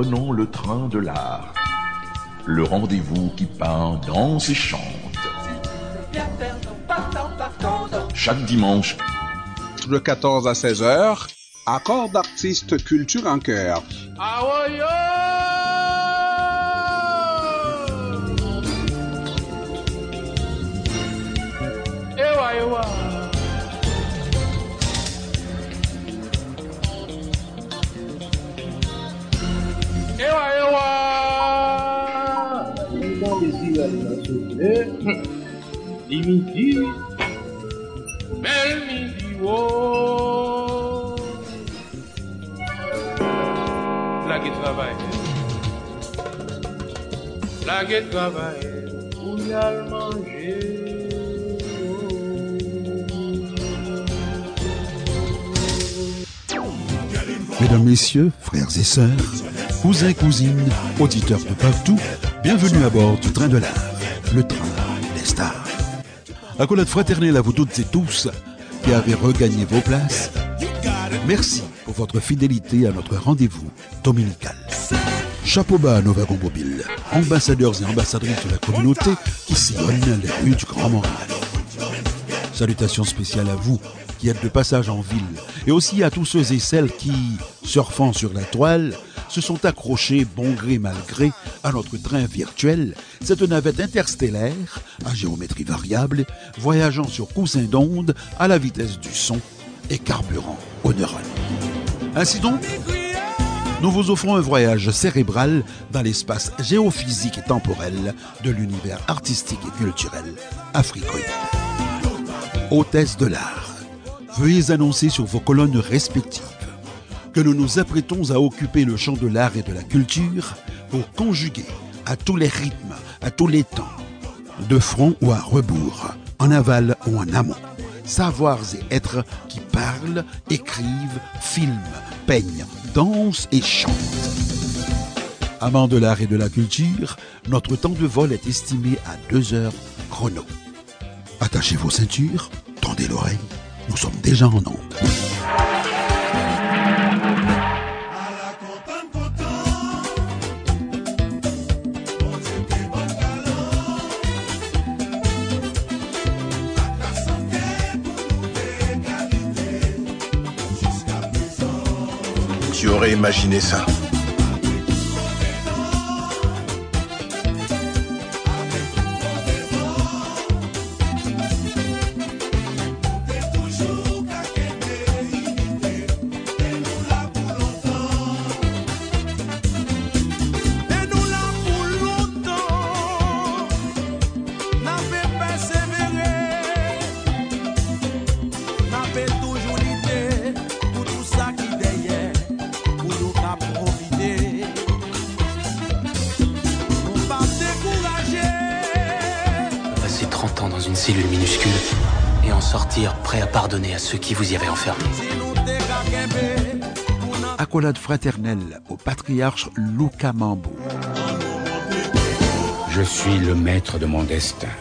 prenons le train de l'art. Le rendez-vous qui peint, danse et chante. Chaque dimanche, de 14 à 16 heures, accord d'artistes culture en cœur. Ewa, ewa. Ewa, ewa. Les midi. Bel midi, oh. La qui travaille. La qui travaille. Où y a Mesdames, Messieurs, frères et sœurs, cousins, cousines, auditeurs de partout, bienvenue à bord du train de l'art, le train des stars. Accolade fraternelle à vous toutes et tous qui avez regagné vos places. Merci pour votre fidélité à notre rendez-vous dominical. Chapeau bas à nos wagons mobiles, ambassadeurs et ambassadrices de la communauté qui sillonnent les rues du Grand Montréal. Salutations spéciales à vous qui êtes de passage en ville et aussi à tous ceux et celles qui, surfant sur la toile, se sont accrochés bon gré mal gré à notre train virtuel, cette navette interstellaire à géométrie variable, voyageant sur coussin d'onde à la vitesse du son et carburant aux neurones. Ainsi donc, nous vous offrons un voyage cérébral dans l'espace géophysique et temporel de l'univers artistique et culturel africain. Hôtesse de l'art, veuillez annoncer sur vos colonnes respectives que nous nous apprêtons à occuper le champ de l'art et de la culture pour conjuguer à tous les rythmes, à tous les temps, de front ou à rebours, en aval ou en amont, savoirs et êtres qui parlent, écrivent, filment, peignent, dansent et chantent. Amants de l'art et de la culture, notre temps de vol est estimé à deux heures chrono. Attachez vos ceintures, tendez l'oreille, nous sommes déjà en onde. Qui aurait imaginé ça ceux qui vous y avaient enfermé. Accolade fraternelle au patriarche Luca Mambo. Je suis le maître de mon destin.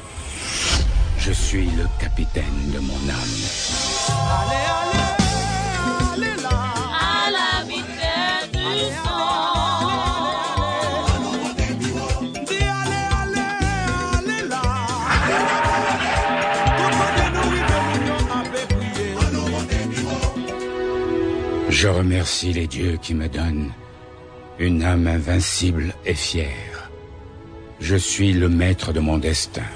Je suis le capitaine de mon âme. À Je remercie les dieux qui me donnent une âme invincible et fière. Je suis le maître de mon destin.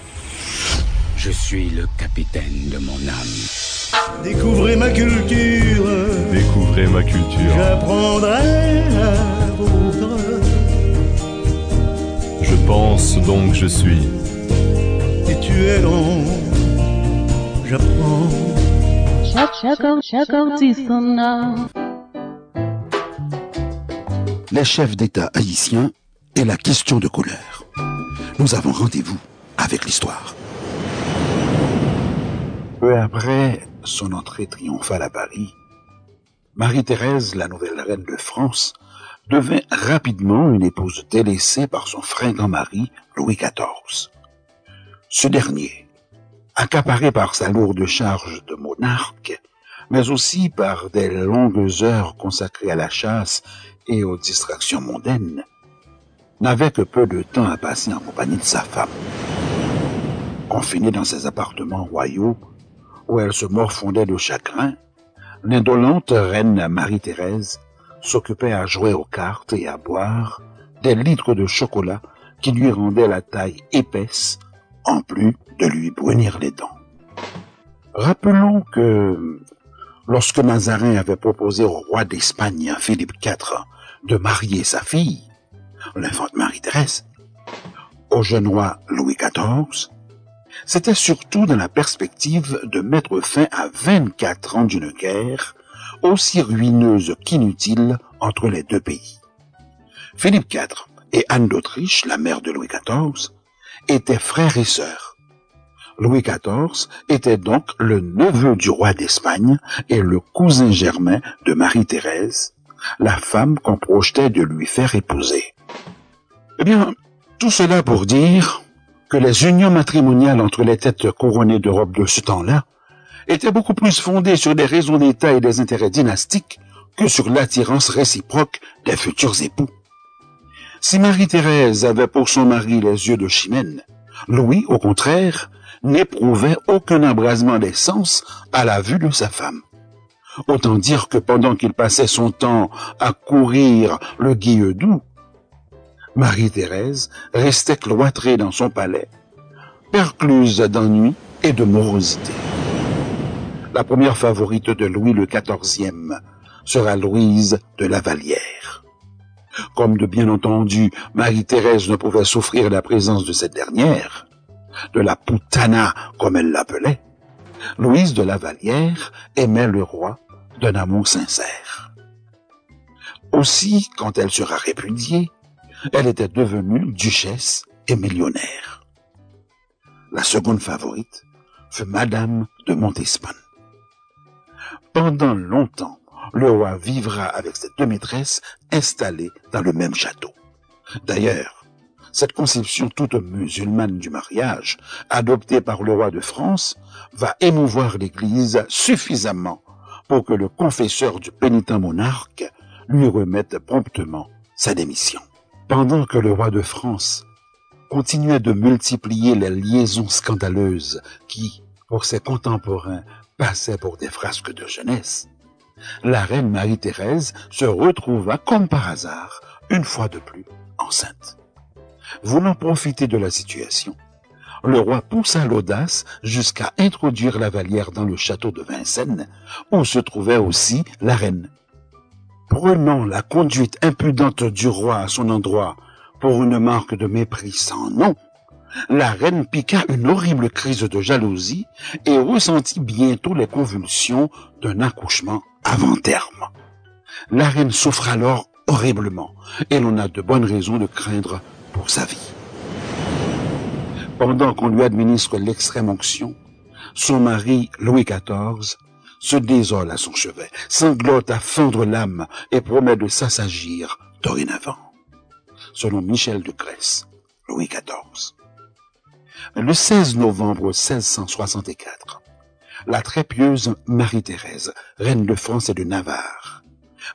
Je suis le capitaine de mon âme. Découvrez ma culture, Découvrez ma culture. j'apprendrai la vôtre. Je pense donc je suis. Et tu es long, j'apprends. Chaque, chaque, chaque artiste en a. les chefs d'État haïtiens et la question de couleur. Nous avons rendez-vous avec l'histoire. Peu après son entrée triomphale à Paris, Marie-Thérèse, la nouvelle reine de France, devint rapidement une épouse délaissée par son fringant mari, Louis XIV. Ce dernier, accaparé par sa lourde charge de monarque, mais aussi par des longues heures consacrées à la chasse et aux distractions mondaines, n'avait que peu de temps à passer en compagnie de sa femme. Confinée dans ses appartements royaux, où elle se morfondait de chagrin, l'indolente reine Marie-Thérèse s'occupait à jouer aux cartes et à boire des litres de chocolat qui lui rendaient la taille épaisse, en plus de lui brunir les dents. Rappelons que lorsque Mazarin avait proposé au roi d'Espagne, Philippe IV, de marier sa fille, l'infante Marie-Thérèse, au jeune roi Louis XIV, c'était surtout dans la perspective de mettre fin à 24 ans d'une guerre aussi ruineuse qu'inutile entre les deux pays. Philippe IV et Anne d'Autriche, la mère de Louis XIV, étaient frères et sœurs. Louis XIV était donc le neveu du roi d'Espagne et le cousin germain de Marie-Thérèse, la femme qu'on projetait de lui faire épouser. Eh bien, tout cela pour dire que les unions matrimoniales entre les têtes couronnées d'Europe de ce temps-là étaient beaucoup plus fondées sur des raisons d'État et des intérêts dynastiques que sur l'attirance réciproque des futurs époux. Si Marie-Thérèse avait pour son mari les yeux de Chimène, Louis, au contraire, n'éprouvait aucun embrasement des sens à la vue de sa femme. Autant dire que pendant qu'il passait son temps à courir le Guilledou, Marie-Thérèse restait cloîtrée dans son palais, percluse d'ennui et de morosité. La première favorite de Louis le sera Louise de la Vallière. Comme de bien entendu, Marie-Thérèse ne pouvait souffrir la présence de cette dernière, de la putana comme elle l'appelait, Louise de la Vallière aimait le roi d'un amour sincère. Aussi, quand elle sera répudiée, elle était devenue duchesse et millionnaire. La seconde favorite fut Madame de Montespan. Pendant longtemps, le roi vivra avec ses deux maîtresses installées dans le même château. D'ailleurs, cette conception toute musulmane du mariage, adoptée par le roi de France, va émouvoir l'Église suffisamment pour que le confesseur du pénitent monarque lui remette promptement sa démission. Pendant que le roi de France continuait de multiplier les liaisons scandaleuses qui, pour ses contemporains, passaient pour des frasques de jeunesse, la reine Marie-Thérèse se retrouva comme par hasard, une fois de plus, enceinte. Voulant profiter de la situation, le roi poussa l'audace jusqu'à introduire la Vallière dans le château de Vincennes, où se trouvait aussi la reine. Prenant la conduite impudente du roi à son endroit pour une marque de mépris sans nom, la reine piqua une horrible crise de jalousie et ressentit bientôt les convulsions d'un accouchement avant terme. La reine souffre alors horriblement et l'on a de bonnes raisons de craindre pour sa vie. Pendant qu'on lui administre l'extrême onction, son mari, Louis XIV, se désole à son chevet, sanglote à fendre l'âme et promet de s'assagir dorénavant. Selon Michel de Grèce, Louis XIV. Le 16 novembre 1664, la très pieuse Marie-Thérèse, reine de France et de Navarre,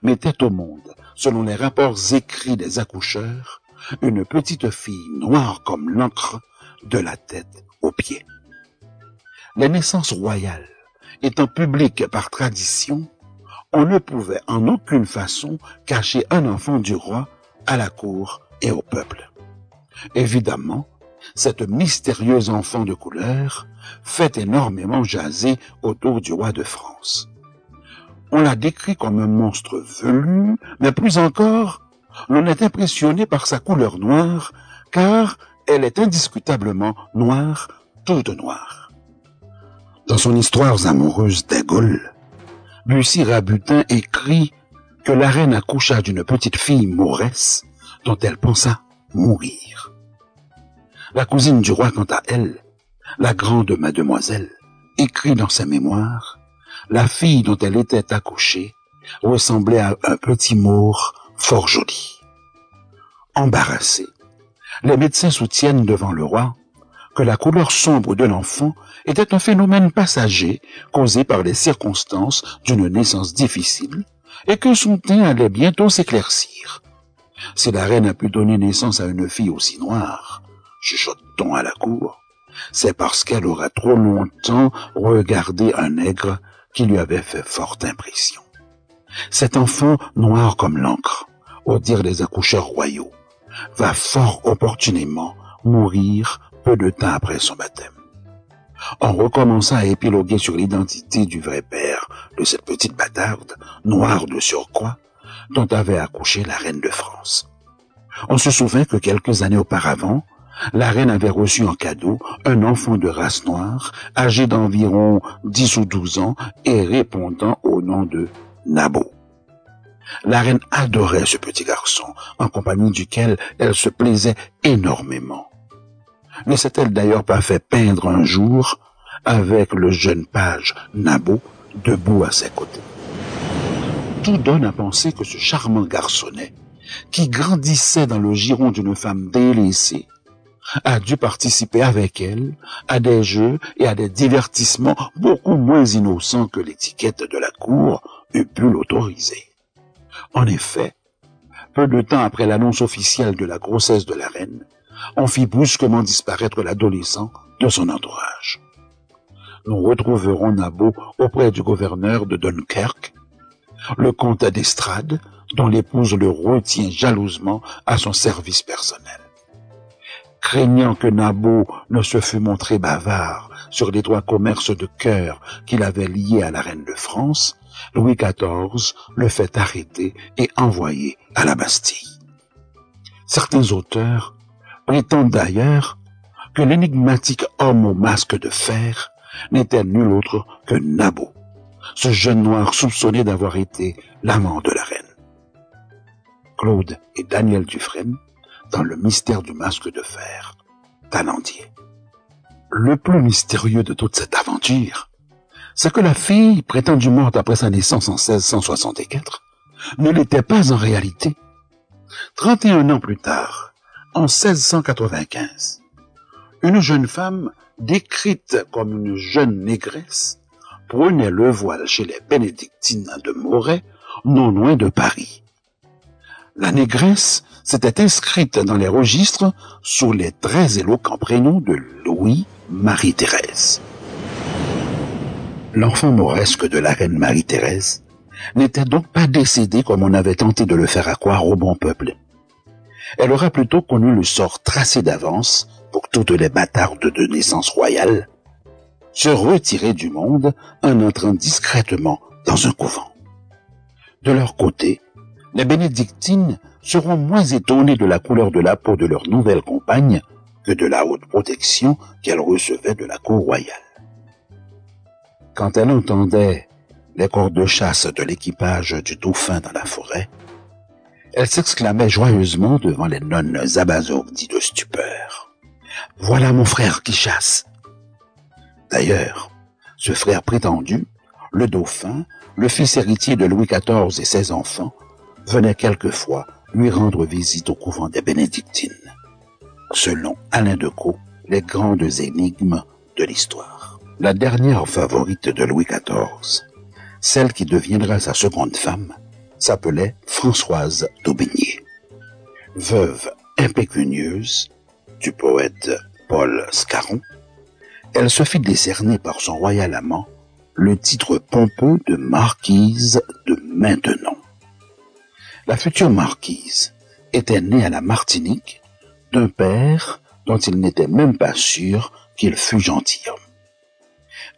mettait au monde, selon les rapports écrits des accoucheurs, une petite fille noire comme l'encre de la tête aux pieds. Les naissances royales étant publiques par tradition, on ne pouvait en aucune façon cacher un enfant du roi à la cour et au peuple. Évidemment, cette mystérieuse enfant de couleur fait énormément jaser autour du roi de France. On l'a décrit comme un monstre velu, mais plus encore, l'on est impressionné par sa couleur noire, car elle est indiscutablement noire, toute noire. Dans son Histoire amoureuse Gaules, Bussy Rabutin écrit que la reine accoucha d'une petite fille mauresse dont elle pensa mourir. La cousine du roi, quant à elle, la grande mademoiselle, écrit dans ses mémoires, la fille dont elle était accouchée ressemblait à un petit maure fort joli. Embarrassé, les médecins soutiennent devant le roi que la couleur sombre de l'enfant était un phénomène passager causé par les circonstances d'une naissance difficile et que son teint allait bientôt s'éclaircir. Si la reine a pu donner naissance à une fille aussi noire, chuchote-t-on à la cour, c'est parce qu'elle aura trop longtemps regardé un nègre qui lui avait fait forte impression. Cet enfant noir comme l'encre, au dire des accoucheurs royaux, va fort opportunément mourir peu de temps après son baptême. On recommença à épiloguer sur l'identité du vrai père de cette petite bâtarde, noire de surcroît, dont avait accouché la reine de France. On se souvint que quelques années auparavant, la reine avait reçu en cadeau un enfant de race noire, âgé d'environ 10 ou 12 ans et répondant au nom de Nabo. La reine adorait ce petit garçon, en compagnie duquel elle se plaisait énormément. Ne s'est-elle d'ailleurs pas fait peindre un jour avec le jeune page Nabo debout à ses côtés? Tout donne à penser que ce charmant garçonnet, qui grandissait dans le giron d'une femme délaissée, a dû participer avec elle à des jeux et à des divertissements beaucoup moins innocents que l'étiquette de la cour eût pu l'autoriser. En effet, peu de temps après l'annonce officielle de la grossesse de la reine, on fit brusquement disparaître l'adolescent de son entourage. Nous retrouverons Nabo auprès du gouverneur de Dunkerque, le comte d'Estrade, dont l'épouse le retient jalousement à son service personnel. Craignant que Nabo ne se fût montré bavard sur les droits commerces de cœur qu'il avait liés à la reine de France, Louis XIV le fait arrêter et envoyer à la Bastille. Certains auteurs prétendent d'ailleurs que l'énigmatique homme au masque de fer n'était nul autre que Nabo, ce jeune noir soupçonné d'avoir été l'amant de la reine. Claude et Daniel Dufresne, dans le mystère du masque de fer, Talandier. Le plus mystérieux de toute cette aventure, c'est que la fille, prétendument morte après sa naissance en 1664, ne l'était pas en réalité. 31 ans plus tard, en 1695, une jeune femme, décrite comme une jeune négresse, prenait le voile chez les bénédictines de Moret, non loin de Paris. La négresse s'était inscrite dans les registres sous les très éloquents prénoms de Louis Marie-Thérèse. L'enfant mauresque de la reine Marie-Thérèse n'était donc pas décédé comme on avait tenté de le faire accroire au bon peuple. Elle aura plutôt connu le sort tracé d'avance pour toutes les bâtardes de naissance royale, se retirer du monde en entrant discrètement dans un couvent. De leur côté, les bénédictines seront moins étonnées de la couleur de la peau de leur nouvelle compagne que de la haute protection qu'elles recevaient de la cour royale. Quand elle entendait les corps de chasse de l'équipage du dauphin dans la forêt, elle s'exclamait joyeusement devant les nonnes abasourdies de stupeur. Voilà mon frère qui chasse. D'ailleurs, ce frère prétendu, le dauphin, le fils héritier de Louis XIV et ses enfants, venait quelquefois lui rendre visite au couvent des bénédictines. Selon Alain Decaux, les grandes énigmes de l'histoire. La dernière favorite de Louis XIV, celle qui deviendra sa seconde femme, s'appelait Françoise d'Aubigné. Veuve impécunieuse du poète Paul Scarron, elle se fit décerner par son royal amant le titre pompeux de marquise de Maintenon. La future marquise était née à la Martinique d'un père dont il n'était même pas sûr qu'il fût gentilhomme.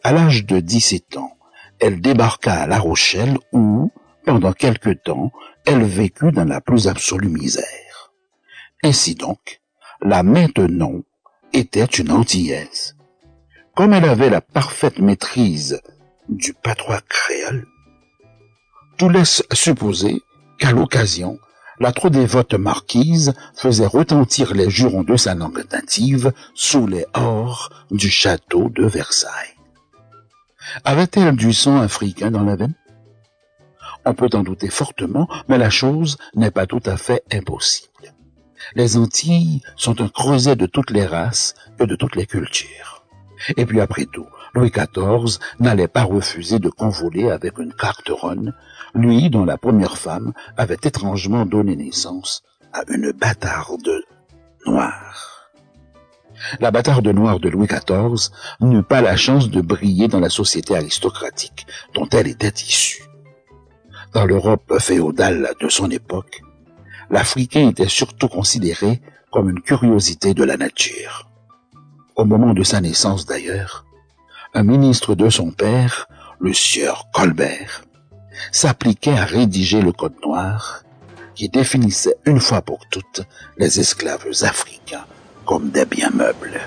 À l'âge de 17 ans, elle débarqua à La Rochelle où, pendant quelque temps, elle vécut dans la plus absolue misère. Ainsi donc, la Maintenon était une antillaise. Comme elle avait la parfaite maîtrise du patois créole, tout laisse supposer qu'à l'occasion, la trop dévote marquise faisait retentir les jurons de sa langue native sous les ors du château de Versailles. Avait-elle du sang africain dans la veine? On peut en douter fortement, mais la chose n'est pas tout à fait impossible. Les Antilles sont un creuset de toutes les races et de toutes les cultures. Et puis après tout, Louis XIV n'allait pas refuser de convoler avec une carteronne, lui dont la première femme avait étrangement donné naissance à une bâtarde noire. La bâtarde noire de Louis XIV n'eut pas la chance de briller dans la société aristocratique dont elle était issue. Dans l'Europe féodale de son époque, l'Africain était surtout considéré comme une curiosité de la nature. Au moment de sa naissance d'ailleurs, un ministre de son père, le sieur Colbert, s'appliquait à rédiger le Code noir qui définissait une fois pour toutes les esclaves africains comme des biens meubles.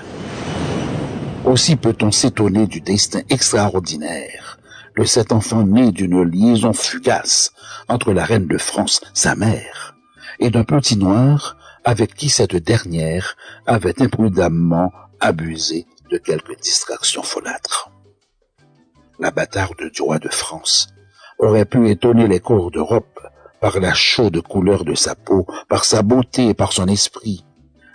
Aussi peut-on s'étonner du destin extraordinaire de cet enfant né d'une liaison fugace entre la reine de France, sa mère, et d'un petit noir avec qui cette dernière avait imprudemment abusé de quelques distractions folâtres. La bâtarde du roi de France aurait pu étonner les cours d'Europe par la chaude couleur de sa peau, par sa beauté et par son esprit,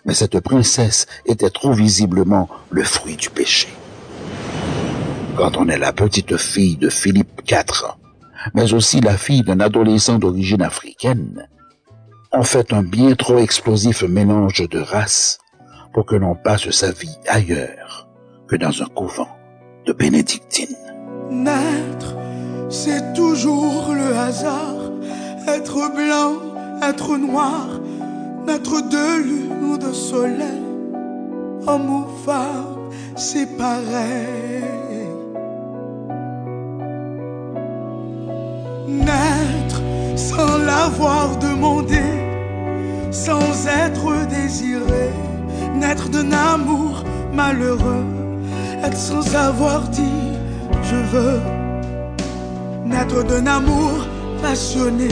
mais cette princesse était trop visiblement le fruit du péché. Quand on est la petite fille de Philippe IV, mais aussi la fille d'un adolescent d'origine africaine, on fait un bien trop explosif mélange de races pour que l'on passe sa vie ailleurs que dans un couvent de bénédictines. Naître, c'est toujours le hasard. Être blanc, être noir, naître de lune de soleil. Homme ou femme, c'est pareil. Naître sans l'avoir demandé, sans être désiré. Naître d'un amour malheureux, être sans avoir dit je veux. Naître d'un amour passionné,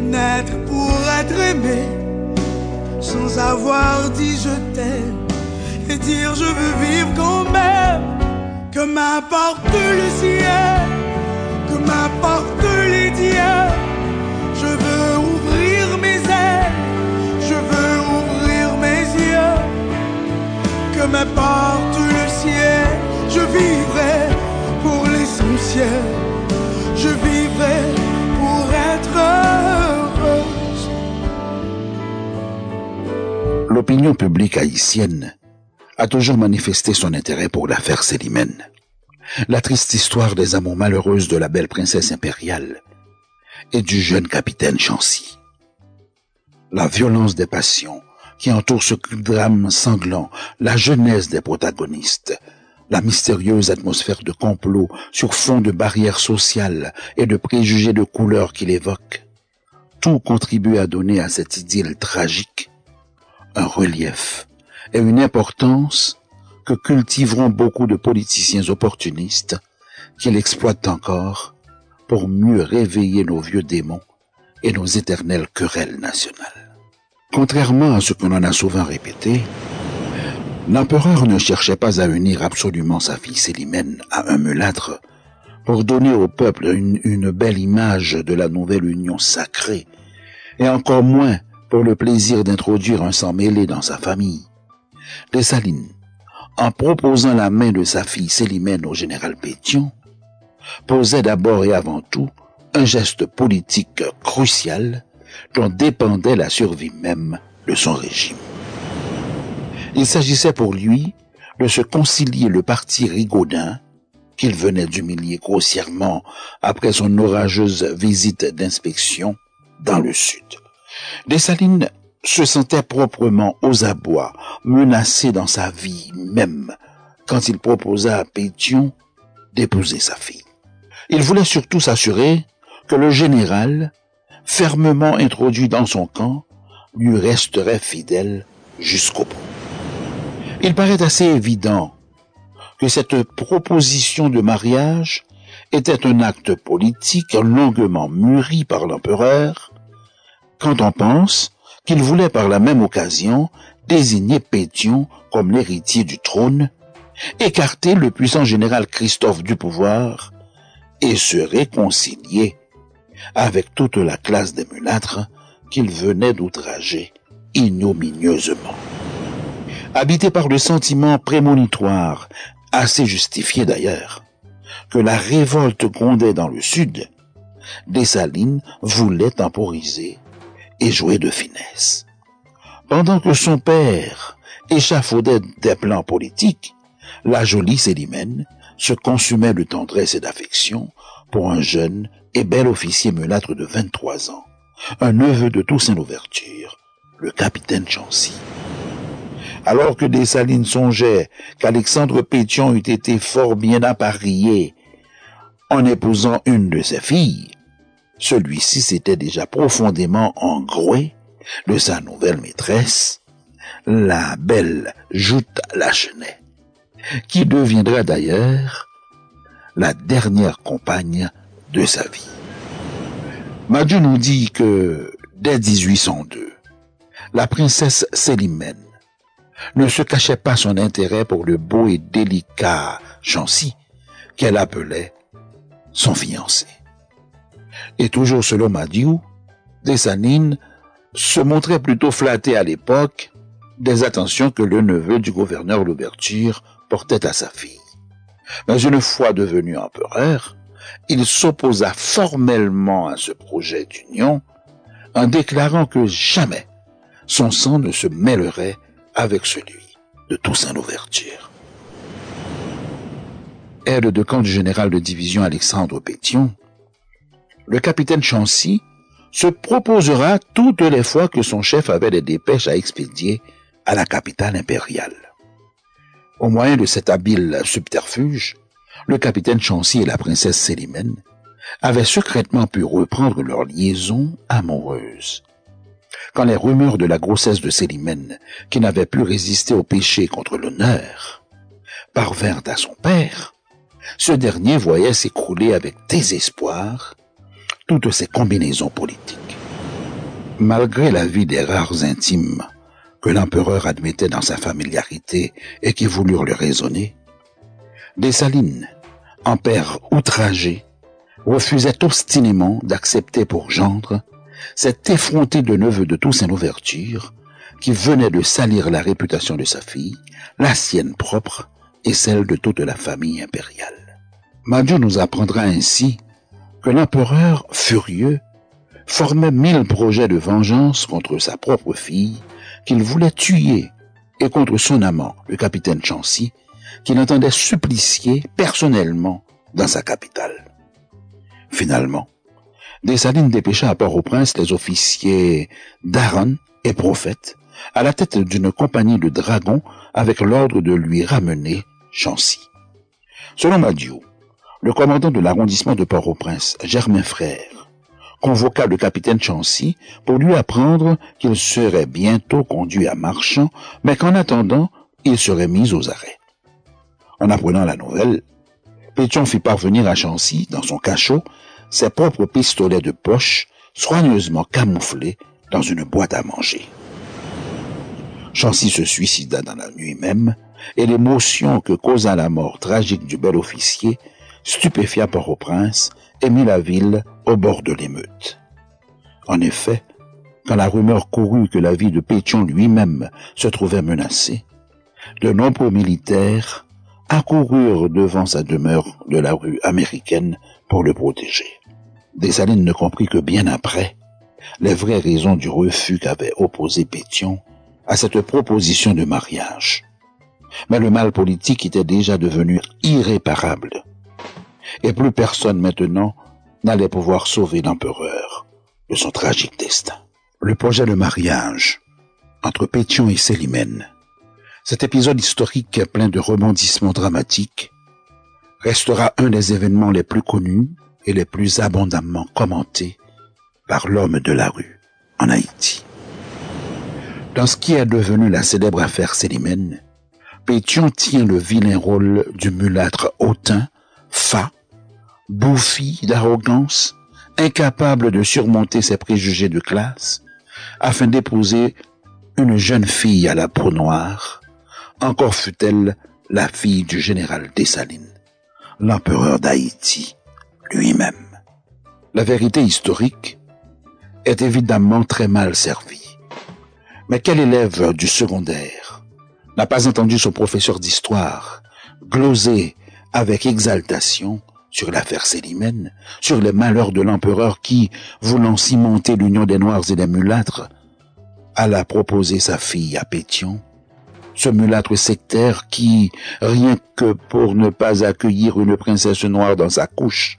naître pour être aimé, sans avoir dit je t'aime, et dire je veux vivre quand même, que m'importe le ciel, que m'importe les dieux, je veux ouvrir mes ailes, je veux ouvrir mes yeux, que m'importe le ciel, je vivrai pour l'essentiel, L'opinion publique haïtienne a toujours manifesté son intérêt pour l'affaire Célimène. La triste histoire des amours malheureuses de la belle princesse impériale et du jeune capitaine Chancy. La violence des passions qui entoure ce drame sanglant, la jeunesse des protagonistes, la mystérieuse atmosphère de complot sur fond de barrières sociales et de préjugés de couleur qu'il évoque, tout contribue à donner à cette idylle tragique un relief et une importance que cultiveront beaucoup de politiciens opportunistes qui l'exploitent encore pour mieux réveiller nos vieux démons et nos éternelles querelles nationales. Contrairement à ce qu'on en a souvent répété, l'empereur ne cherchait pas à unir absolument sa fille Célimène à un mulâtre pour donner au peuple une belle image de la nouvelle union sacrée, et encore moins pour le plaisir d'introduire un sang mêlé dans sa famille. Dessalines, en proposant la main de sa fille Célimène au général Pétion, posait d'abord et avant tout un geste politique crucial dont dépendait la survie même de son régime. Il s'agissait pour lui de se concilier le parti rigaudin qu'il venait d'humilier grossièrement après son orageuse visite d'inspection dans le sud. Dessalines se sentait proprement aux abois, menacé dans sa vie même, quand il proposa à Pétion d'épouser sa fille. Il voulait surtout s'assurer que le général, fermement introduit dans son camp, lui resterait fidèle jusqu'au bout. Il paraît assez évident que cette proposition de mariage était un acte politique longuement mûri par l'empereur, quand on pense qu'il voulait par la même occasion désigner Pétion comme l'héritier du trône, écarter le puissant général Christophe du pouvoir et se réconcilier avec toute la classe des mulâtres qu'il venait d'outrager ignominieusement. Habité par le sentiment prémonitoire assez justifié d'ailleurs, que la révolte grondait dans le sud, Dessalines voulait temporiser et jouer de finesse. Pendant que son père échafaudait des plans politiques, la jolie Célimène se consumait de tendresse et d'affection pour un jeune et bel officier mulâtre de 23 ans, un neveu de Toussaint l'Ouverture, le capitaine Chancy. Alors que Dessalines songeait qu'Alexandre Pétion eût été fort bien appareillé en épousant une de ses filles, celui-ci s'était déjà profondément engroué de sa nouvelle maîtresse, la belle Joute Lachenay, qui deviendra d'ailleurs la dernière compagne de sa vie. Madieu nous dit que dès 1802, la princesse Célimène ne se cachait pas son intérêt pour le beau et délicat Chancy qu'elle appelait son fiancé. Et toujours selon Madiou, Dessalines se montrait plutôt flatté à l'époque des attentions que le neveu du gouverneur Louverture portait à sa fille. Mais une fois devenu empereur, il s'opposa formellement à ce projet d'union en déclarant que jamais son sang ne se mêlerait avec celui de Toussaint l'Ouverture. Aide de camp du général de division Alexandre Pétion, le capitaine Chancy se proposera toutes les fois que son chef avait des dépêches à expédier à la capitale impériale. Au moyen de cet habile subterfuge, le capitaine Chancy et la princesse Célimène avaient secrètement pu reprendre leur liaison amoureuse. Quand les rumeurs de la grossesse de Célimène, qui n'avait pu résister au péché contre l'honneur, parvinrent à son père, ce dernier voyait s'écrouler avec désespoir toutes ces combinaisons politiques. Malgré la vie des rares intimes que l'empereur admettait dans sa familiarité et qui voulurent le raisonner, Dessalines, en père outragé, refusait obstinément d'accepter pour gendre cet effronté de neveu de Toussaint l'Ouverture qui venait de salir la réputation de sa fille, la sienne propre et celle de toute la famille impériale. Madieu nous apprendra ainsi que l'empereur, furieux, formait mille projets de vengeance contre sa propre fille qu'il voulait tuer et contre son amant, le capitaine Chancy, qu'il entendait supplicier personnellement dans sa capitale. Finalement, Dessalines dépêcha à Port-au-Prince les officiers d'Aaron et Prophète à la tête d'une compagnie de dragons avec l'ordre de lui ramener Chancy. Selon Madiou, le commandant de l'arrondissement de Port-au-Prince, Germain Frère, convoqua le capitaine Chancy pour lui apprendre qu'il serait bientôt conduit à Marchand, mais qu'en attendant, il serait mis aux arrêts. En apprenant la nouvelle, Pétion fit parvenir à Chancy, dans son cachot, ses propres pistolets de poche, soigneusement camouflés dans une boîte à manger. Chancy se suicida dans la nuit même, et l'émotion que causa la mort tragique du bel officier stupéfia Port-au-Prince et mit la ville au bord de l'émeute. En effet, quand la rumeur courut que la vie de Pétion lui-même se trouvait menacée, de nombreux militaires accoururent devant sa demeure de la rue américaine pour le protéger. Dessalines ne comprit que bien après les vraies raisons du refus qu'avait opposé Pétion à cette proposition de mariage. Mais le mal politique était déjà devenu irréparable. Et plus personne maintenant n'allait pouvoir sauver l'empereur de son tragique destin. Le projet de mariage entre Pétion et Célimène, cet épisode historique plein de rebondissements dramatiques, restera un des événements les plus connus et les plus abondamment commentés par l'homme de la rue en Haïti. Dans ce qui est devenu la célèbre affaire Célimène, Pétion tient le vilain rôle du mulâtre hautain, fa, bouffi d'arrogance, incapable de surmonter ses préjugés de classe, afin d'épouser une jeune fille à la peau noire, encore fut-elle la fille du général Dessalines, l'empereur d'Haïti lui-même. La vérité historique est évidemment très mal servie. Mais quel élève du secondaire n'a pas entendu son professeur d'histoire glosé avec exaltation sur l'affaire Célimène, sur les malheurs de l'empereur qui, voulant cimenter l'union des Noirs et des mulâtres, alla proposer sa fille à Pétion, ce mulâtre sectaire qui, rien que pour ne pas accueillir une princesse noire dans sa couche,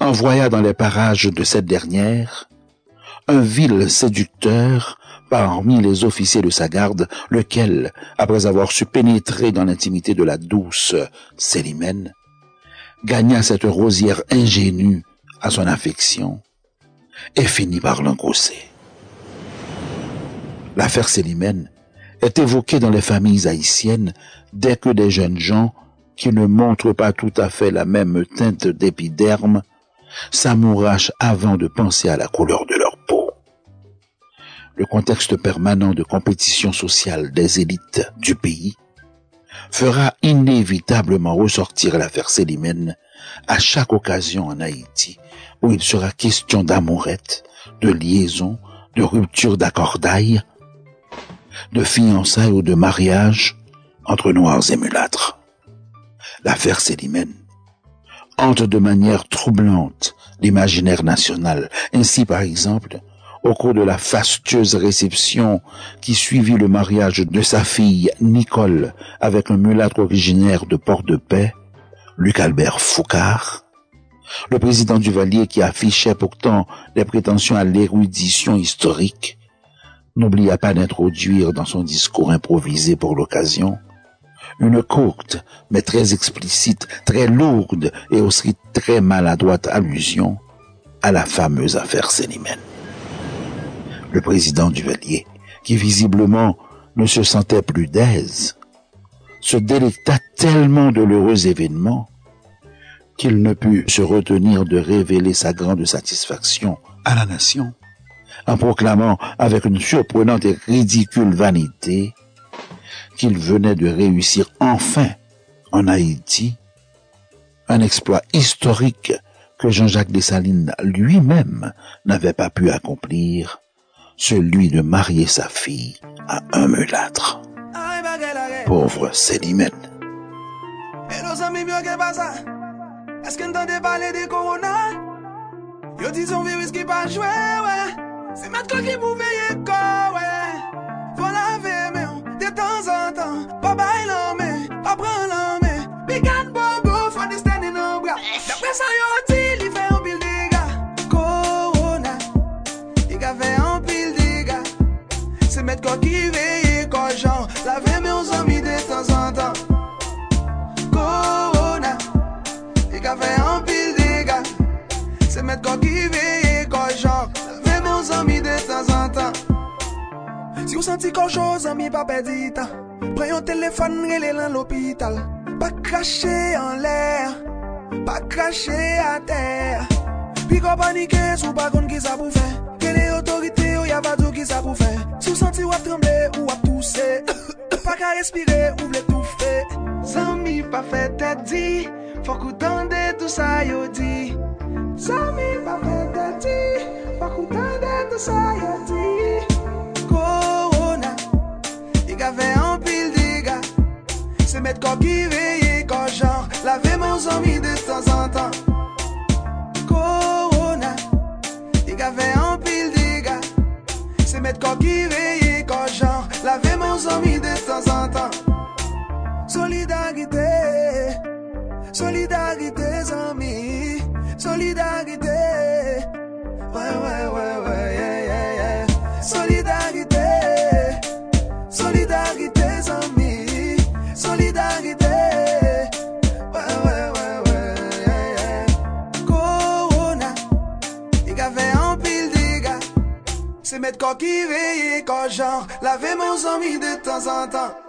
envoya dans les parages de cette dernière un vil séducteur parmi les officiers de sa garde, lequel, après avoir su pénétrer dans l'intimité de la douce Célimène, gagna cette rosière ingénue à son affection et finit par l'engrosser. L'affaire Célimène est évoquée dans les familles haïtiennes dès que des jeunes gens qui ne montrent pas tout à fait la même teinte d'épiderme s'amourachent avant de penser à la couleur de leur peau. Le contexte permanent de compétition sociale des élites du pays fera inévitablement ressortir l'affaire Célimène à chaque occasion en Haïti où il sera question d'amourette, de liaison, de rupture d'accordail, de fiançailles ou de mariage entre noirs et mulâtres. L'affaire Célimène hante de manière troublante l'imaginaire national. Ainsi, par exemple, au cours de la fastueuse réception qui suivit le mariage de sa fille Nicole avec un mulâtre originaire de Port-de-Paix, Luc Albert Foucard, le président Duvalier qui affichait pourtant des prétentions à l'érudition historique, n'oublia pas d'introduire dans son discours improvisé pour l'occasion une courte, mais très explicite, très lourde et aussi très maladroite allusion à la fameuse affaire Célimène. Le président Duvalier, qui visiblement ne se sentait plus d'aise, se délecta tellement de l'heureux événement qu'il ne put se retenir de révéler sa grande satisfaction à la nation en proclamant avec une surprenante et ridicule vanité qu'il venait de réussir enfin en Haïti un exploit historique que Jean-Jacques Dessalines lui-même n'avait pas pu accomplir, celui de marier sa fille à un mulâtre. Pauvre Célimène. Est-ce qu'on entendait parler de Corona? Yo dis un virus qui pas joué, ouais. C'est maintenant qui vous veillez quoi, ouais. Si ou santi kon chos, an mi pa pedi tan Pren yon telefon, rele lan l'opital Pa krashe an lè, pa krashe a tè Pi kon panike, sou pa kon ki sa pou fè Kè le otorite ou yavadou ki sa pou fè Si ou santi wap tremble ou wap tousè Pa ka respire ou vle tou fè Zan mi pa fè tè di. Fok ou tende tout sa yo di Zan mi pa fè tè di. Fok ou tende tout sa yo di Quoi qui veille, quoi genre. Laver mes amis de temps en temps. Corona, il a fait un pile de. C'est mettre quoi qui veille, quoi genre. Laver mes amis de temps en temps. Solidarité, solidarité, amis. Solidarité, ouais, ouais, ouais, ouais, yeah, yeah, yeah. Solidarité, solidarité, amis. Corona, il pile de dégâts. C'est mettre quoi qui veille, quoi genre. Laver mes amis de temps en temps.